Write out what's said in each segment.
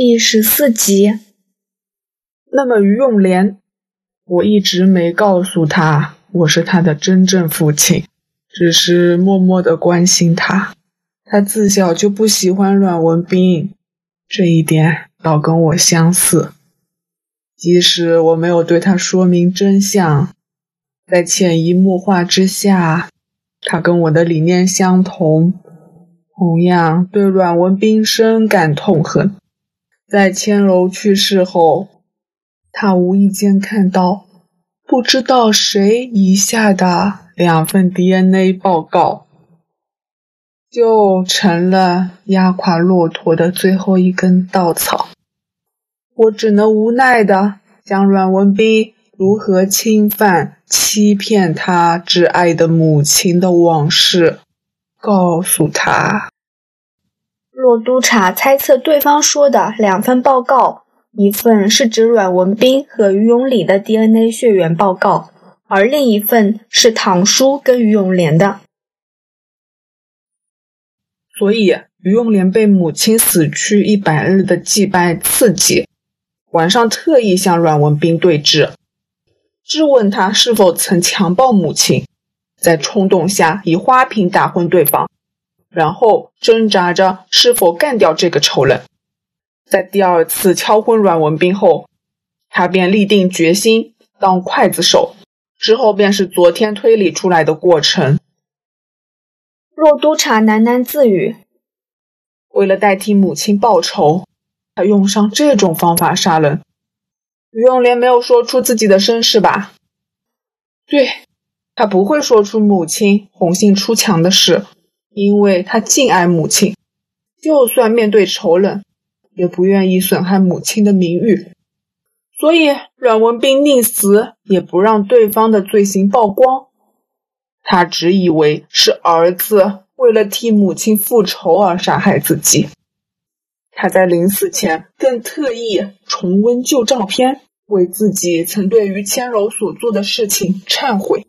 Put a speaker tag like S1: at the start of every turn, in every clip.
S1: 第十四集。
S2: 那么于永莲，我一直没告诉他我是他的真正父亲，只是默默的关心他。他自小就不喜欢阮文斌，这一点倒跟我相似。即使我没有对他说明真相，在潜移默化之下，他跟我的理念相同，同样对阮文斌深感痛恨。在千楼去世后，他无意间看到不知道谁遗下的两份 DNA 报告，就成了压垮骆驼的最后一根稻草。我只能无奈的将阮文斌如何侵犯、欺骗他挚爱的母亲的往事告诉他。
S1: 骆督察猜测对方说的两份报告，一份是指阮文斌和于永礼的 DNA 血缘报告，而另一份是唐叔跟于永莲的。
S2: 所以，于永莲被母亲死去一百日的祭拜刺激，晚上特意向阮文斌对峙，质问他是否曾强暴母亲，在冲动下以花瓶打昏对方。然后挣扎着是否干掉这个仇人，在第二次敲昏阮文斌后，他便立定决心当刽子手。之后便是昨天推理出来的过程。
S1: 若督察喃喃自语：“
S2: 为了代替母亲报仇，他用上这种方法杀人。”于永莲没有说出自己的身世吧？对，他不会说出母亲红杏出墙的事。因为他敬爱母亲，就算面对仇人，也不愿意损害母亲的名誉，所以阮文斌宁死也不让对方的罪行曝光。他只以为是儿子为了替母亲复仇而杀害自己。他在临死前更特意重温旧照片，为自己曾对于千柔所做的事情忏悔。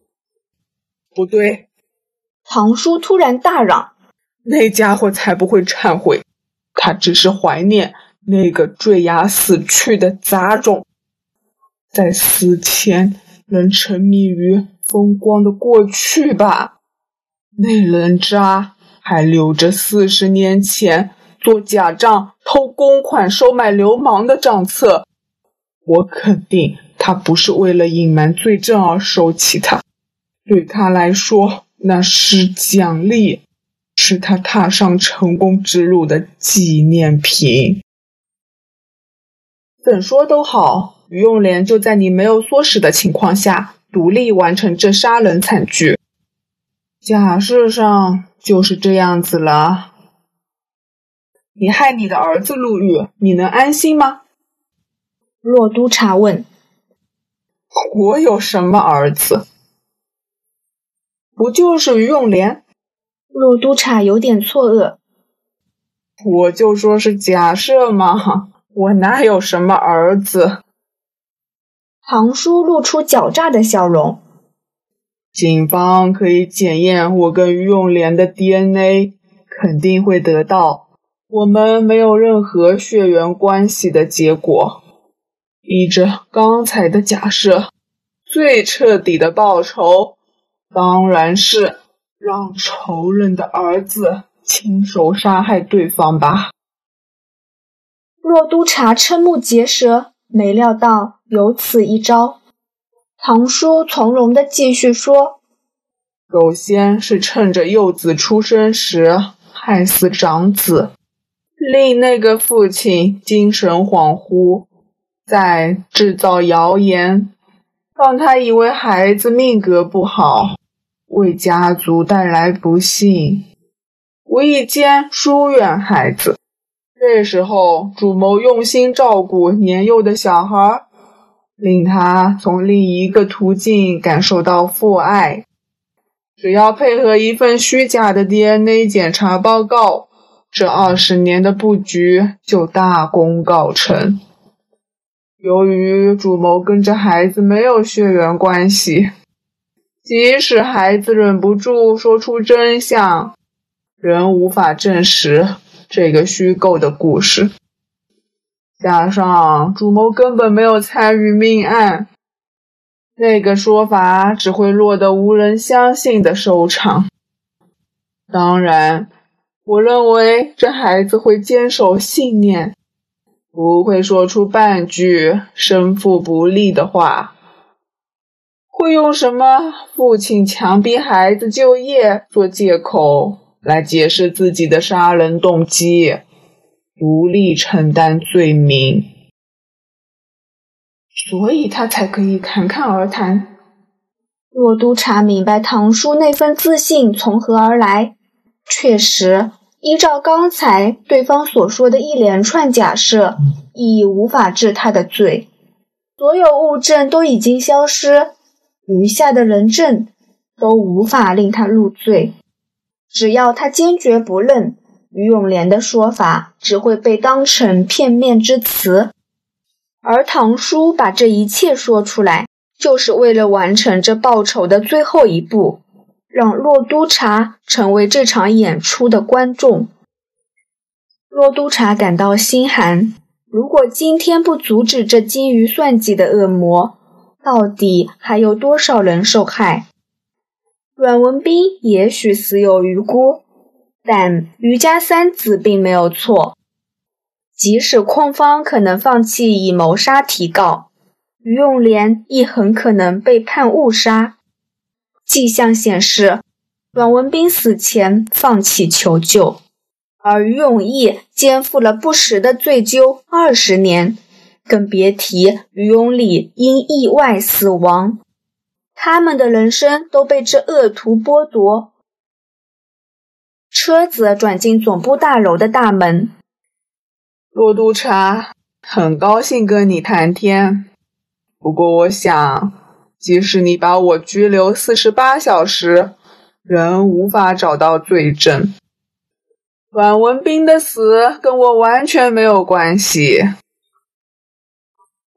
S2: 不对。
S1: 唐叔突然大嚷：“
S2: 那家伙才不会忏悔，他只是怀念那个坠崖死去的杂种，在死前能沉迷于风光的过去吧。那人渣还留着四十年前做假账偷公款收买流氓的账册，我肯定他不是为了隐瞒罪证而收起它，对他来说。”那是奖励，是他踏上成功之路的纪念品。怎说都好，于永莲就在你没有唆使的情况下，独立完成这杀人惨剧。假设上就是这样子了。你害你的儿子入狱，你能安心吗？
S1: 洛督察问。
S2: 我有什么儿子？不就是于永莲？
S1: 陆督察有点错愕。
S2: 我就说是假设嘛，我哪有什么儿子？
S1: 唐叔露出狡诈的笑容。
S2: 警方可以检验我跟于永莲的 DNA，肯定会得到我们没有任何血缘关系的结果。依着刚才的假设，最彻底的报仇。当然是让仇人的儿子亲手杀害对方吧。
S1: 若督察瞠目结舌，没料到有此一招。唐叔从容的继续说：“
S2: 首先是趁着幼子出生时害死长子，令那个父亲精神恍惚，再制造谣言，让他以为孩子命格不好。”为家族带来不幸，无意间疏远孩子。这时候，主谋用心照顾年幼的小孩，令他从另一个途径感受到父爱。只要配合一份虚假的 DNA 检查报告，这二十年的布局就大功告成。由于主谋跟这孩子没有血缘关系。即使孩子忍不住说出真相，仍无法证实这个虚构的故事。加上主谋根本没有参与命案，那个说法只会落得无人相信的收场。当然，我认为这孩子会坚守信念，不会说出半句生父不利的话。会用什么父亲强逼孩子就业做借口来解释自己的杀人动机，独立承担罪名，所以他才可以侃侃而谈。
S1: 若督察明白堂叔那份自信从何而来，确实，依照刚才对方所说的一连串假设，已无法治他的罪。所有物证都已经消失。余下的人证都无法令他入罪，只要他坚决不认，于永莲的说法只会被当成片面之词。而唐叔把这一切说出来，就是为了完成这报仇的最后一步，让洛督察成为这场演出的观众。洛督察感到心寒，如果今天不阻止这精于算计的恶魔，到底还有多少人受害？阮文斌也许死有余辜，但余家三子并没有错。即使控方可能放弃以谋杀提告，于永莲亦很可能被判误杀。迹象显示，阮文斌死前放弃求救，而于永义肩负了不实的罪疚二十年。更别提于永礼因意外死亡，他们的人生都被这恶徒剥夺。车子转进总部大楼的大门，
S2: 骆督察，很高兴跟你谈天。不过，我想，即使你把我拘留四十八小时，仍无法找到罪证。阮文斌的死跟我完全没有关系。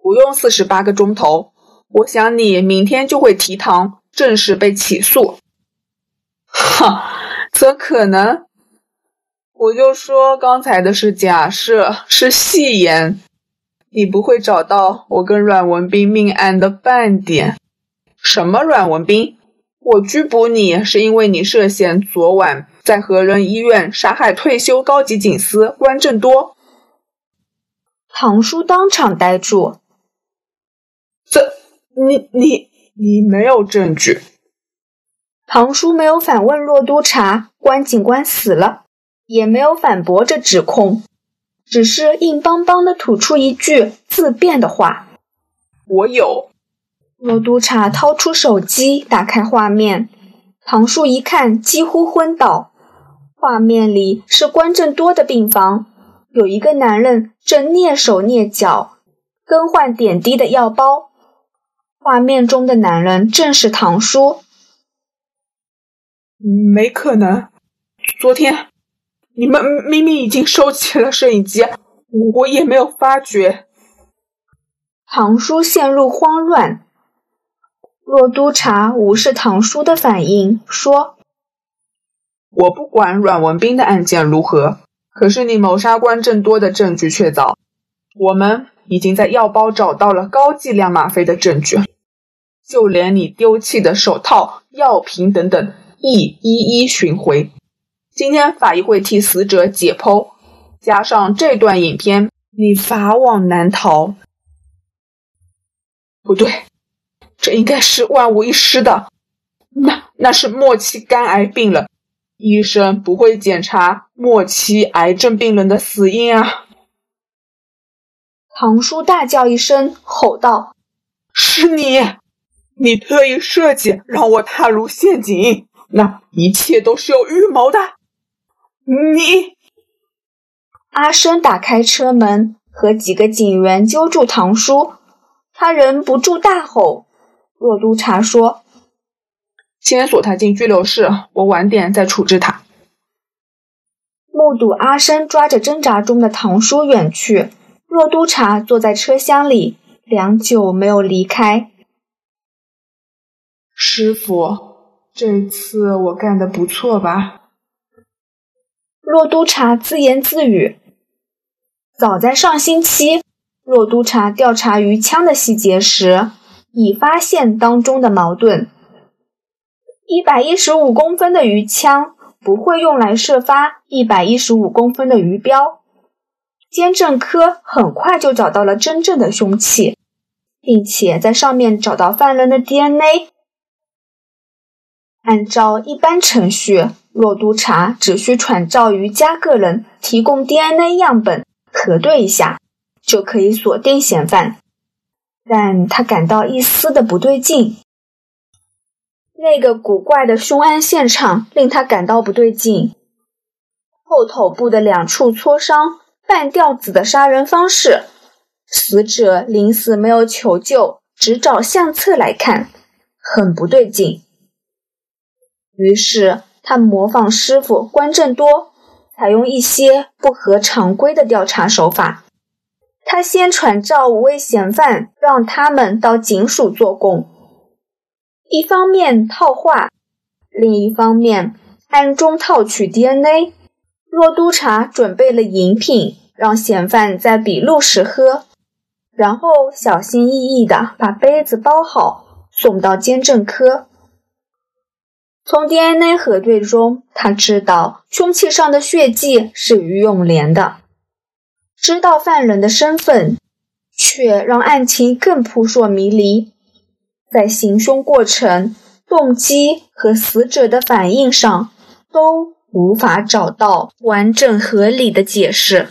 S2: 不用四十八个钟头，我想你明天就会提堂，正式被起诉。哈，怎可能？我就说刚才的是假设，是戏言。你不会找到我跟阮文斌命案的半点。什么阮文斌？我拘捕你是因为你涉嫌昨晚在和仁医院杀害退休高级警司关正多。
S1: 唐叔当场呆住。
S2: 这，你你你没有证据。
S1: 唐叔没有反问骆督察关警官死了，也没有反驳这指控，只是硬邦邦的吐出一句自辩的话：“
S2: 我有。”
S1: 骆督察掏出手机，打开画面。唐叔一看，几乎昏倒。画面里是关正多的病房，有一个男人正蹑手蹑脚更换点滴的药包。画面中的男人正是唐叔。
S2: 没可能，昨天你们明明已经收起了摄影机，我也没有发觉。
S1: 唐叔陷入慌乱。若督察无视唐叔的反应，说：“
S2: 我不管阮文斌的案件如何，可是你谋杀关正多的证据确凿。我们已经在药包找到了高剂量吗啡的证据。”就连你丢弃的手套、药瓶等等，亦一一寻回。今天法医会替死者解剖，加上这段影片，你法网难逃。不对，这应该是万无一失的。那那是末期肝癌病人，医生不会检查末期癌症病人的死因啊！
S1: 唐叔大叫一声，吼道：“
S2: 是你！”你特意设计让我踏入陷阱，那一切都是有预谋的。你，
S1: 阿生打开车门，和几个警员揪住唐叔，他忍不住大吼。若督察说：“
S2: 先锁他进拘留室，我晚点再处置他。”
S1: 目睹阿生抓着挣扎中的唐叔远去，若督察坐在车厢里，良久没有离开。
S2: 师傅，这次我干的不错吧？
S1: 骆督察自言自语。早在上星期，骆督察调查鱼枪的细节时，已发现当中的矛盾。一百一十五公分的鱼枪不会用来射发一百一十五公分的鱼标。监证科很快就找到了真正的凶器，并且在上面找到犯人的 DNA。按照一般程序，骆督察只需传召于家个人提供 DNA 样本核对一下，就可以锁定嫌犯。但他感到一丝的不对劲，那个古怪的凶案现场令他感到不对劲，后头部的两处挫伤。半吊子的杀人方式，死者临死没有求救，只找相册来看，很不对劲。于是他模仿师傅关正多，采用一些不合常规的调查手法。他先传召五位嫌犯，让他们到警署做供，一方面套话，另一方面暗中套取 DNA。若督察准备了饮品。让嫌犯在笔录时喝，然后小心翼翼地把杯子包好，送到监证科。从 DNA 核对中，他知道凶器上的血迹是于永莲的。知道犯人的身份，却让案情更扑朔迷离。在行凶过程、动机和死者的反应上，都无法找到完整合理的解释。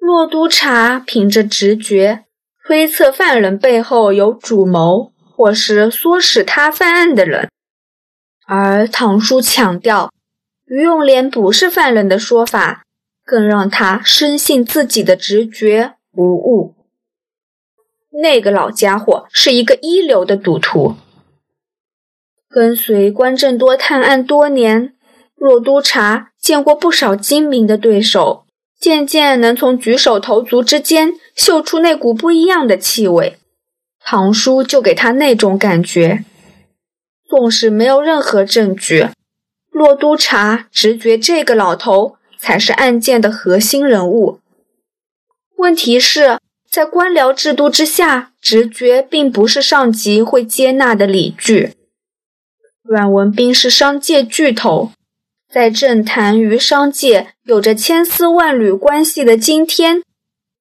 S1: 骆督察凭着直觉推测犯人背后有主谋，或是唆使他犯案的人，而唐叔强调于永莲不是犯人的说法，更让他深信自己的直觉无误。那个老家伙是一个一流的赌徒，跟随关正多探案多年，骆督察见过不少精明的对手。渐渐能从举手投足之间嗅出那股不一样的气味，唐叔就给他那种感觉。纵使没有任何证据，骆督察直觉这个老头才是案件的核心人物。问题是，在官僚制度之下，直觉并不是上级会接纳的理据。阮文斌是商界巨头。在政坛与商界有着千丝万缕关系的今天，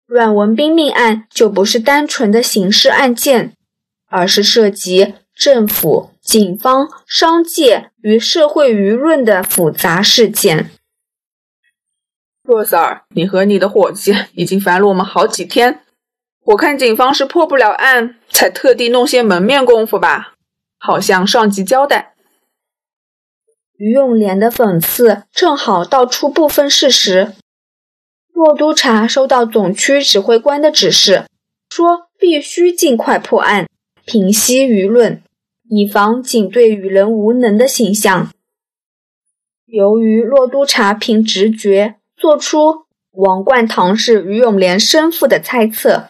S1: 阮文斌命案就不是单纯的刑事案件，而是涉及政府、警方、商界与社会舆论的复杂事件。
S2: 若 Sir，你和你的伙计已经烦了我们好几天，我看警方是破不了案，才特地弄些门面功夫吧，好向上级交代。
S1: 于永莲的讽刺正好道出部分事实。骆督察收到总区指挥官的指示，说必须尽快破案，平息舆论，以防警队与人无能的形象。由于骆督察凭直觉做出王冠堂是于永莲生父的猜测，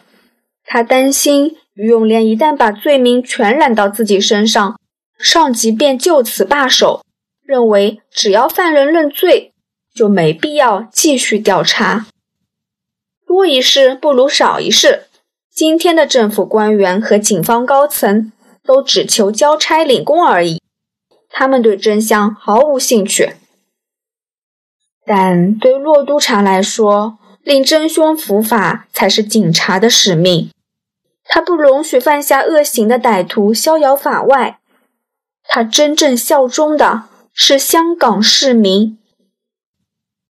S1: 他担心于永莲一旦把罪名全揽到自己身上，上级便就此罢手。认为只要犯人认罪，就没必要继续调查。多一事不如少一事。今天的政府官员和警方高层都只求交差领功而已，他们对真相毫无兴趣。但对骆督察来说，令真凶伏法才是警察的使命。他不容许犯下恶行的歹徒逍遥法外。他真正效忠的。是香港市民。